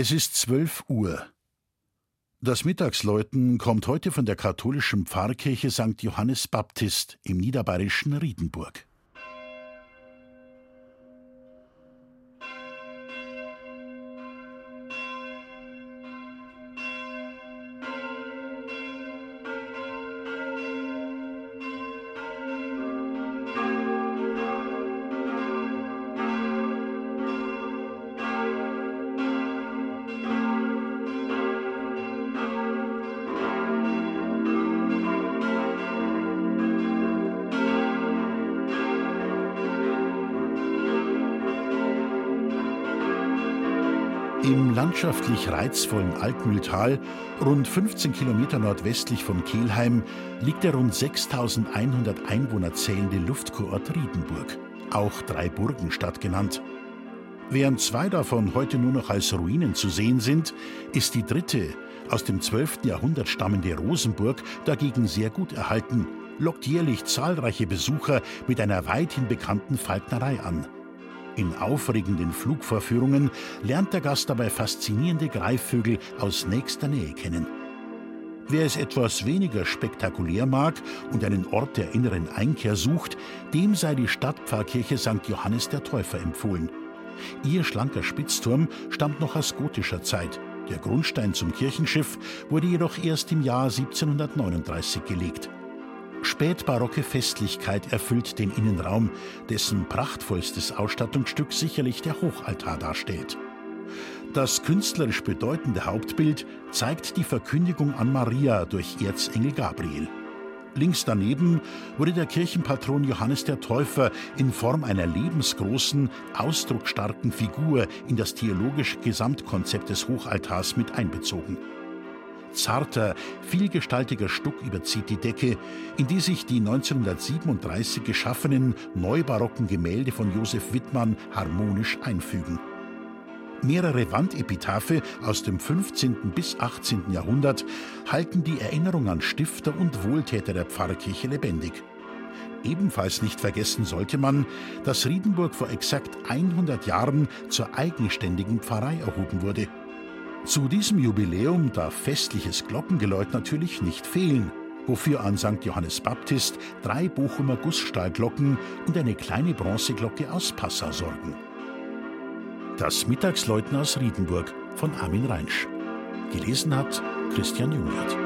Es ist zwölf Uhr. Das Mittagsläuten kommt heute von der katholischen Pfarrkirche St. Johannes Baptist im niederbayerischen Riedenburg. Im landschaftlich reizvollen Altmühltal, rund 15 Kilometer nordwestlich von Kelheim, liegt der rund 6100 Einwohner zählende Luftkurort Riedenburg, auch Dreiburgenstadt genannt. Während zwei davon heute nur noch als Ruinen zu sehen sind, ist die dritte, aus dem 12. Jahrhundert stammende Rosenburg dagegen sehr gut erhalten, lockt jährlich zahlreiche Besucher mit einer weithin bekannten Falknerei an. In aufregenden Flugvorführungen lernt der Gast dabei faszinierende Greifvögel aus nächster Nähe kennen. Wer es etwas weniger spektakulär mag und einen Ort der inneren Einkehr sucht, dem sei die Stadtpfarrkirche St. Johannes der Täufer empfohlen. Ihr schlanker Spitzturm stammt noch aus gotischer Zeit. Der Grundstein zum Kirchenschiff wurde jedoch erst im Jahr 1739 gelegt. Spätbarocke Festlichkeit erfüllt den Innenraum, dessen prachtvollstes Ausstattungsstück sicherlich der Hochaltar darstellt. Das künstlerisch bedeutende Hauptbild zeigt die Verkündigung an Maria durch Erzengel Gabriel. Links daneben wurde der Kirchenpatron Johannes der Täufer in Form einer lebensgroßen, ausdrucksstarken Figur in das theologische Gesamtkonzept des Hochaltars mit einbezogen. Zarter, vielgestaltiger Stuck überzieht die Decke, in die sich die 1937 geschaffenen neubarocken Gemälde von Josef Wittmann harmonisch einfügen. Mehrere Wandepitaphe aus dem 15. bis 18. Jahrhundert halten die Erinnerung an Stifter und Wohltäter der Pfarrkirche lebendig. Ebenfalls nicht vergessen sollte man, dass Riedenburg vor exakt 100 Jahren zur eigenständigen Pfarrei erhoben wurde – zu diesem Jubiläum darf festliches Glockengeläut natürlich nicht fehlen, wofür an St. Johannes Baptist drei Bochumer Gussstahlglocken und eine kleine Bronzeglocke aus Passau sorgen. Das Mittagsläuten aus Riedenburg von Armin Reinsch. Gelesen hat Christian Jungwirth.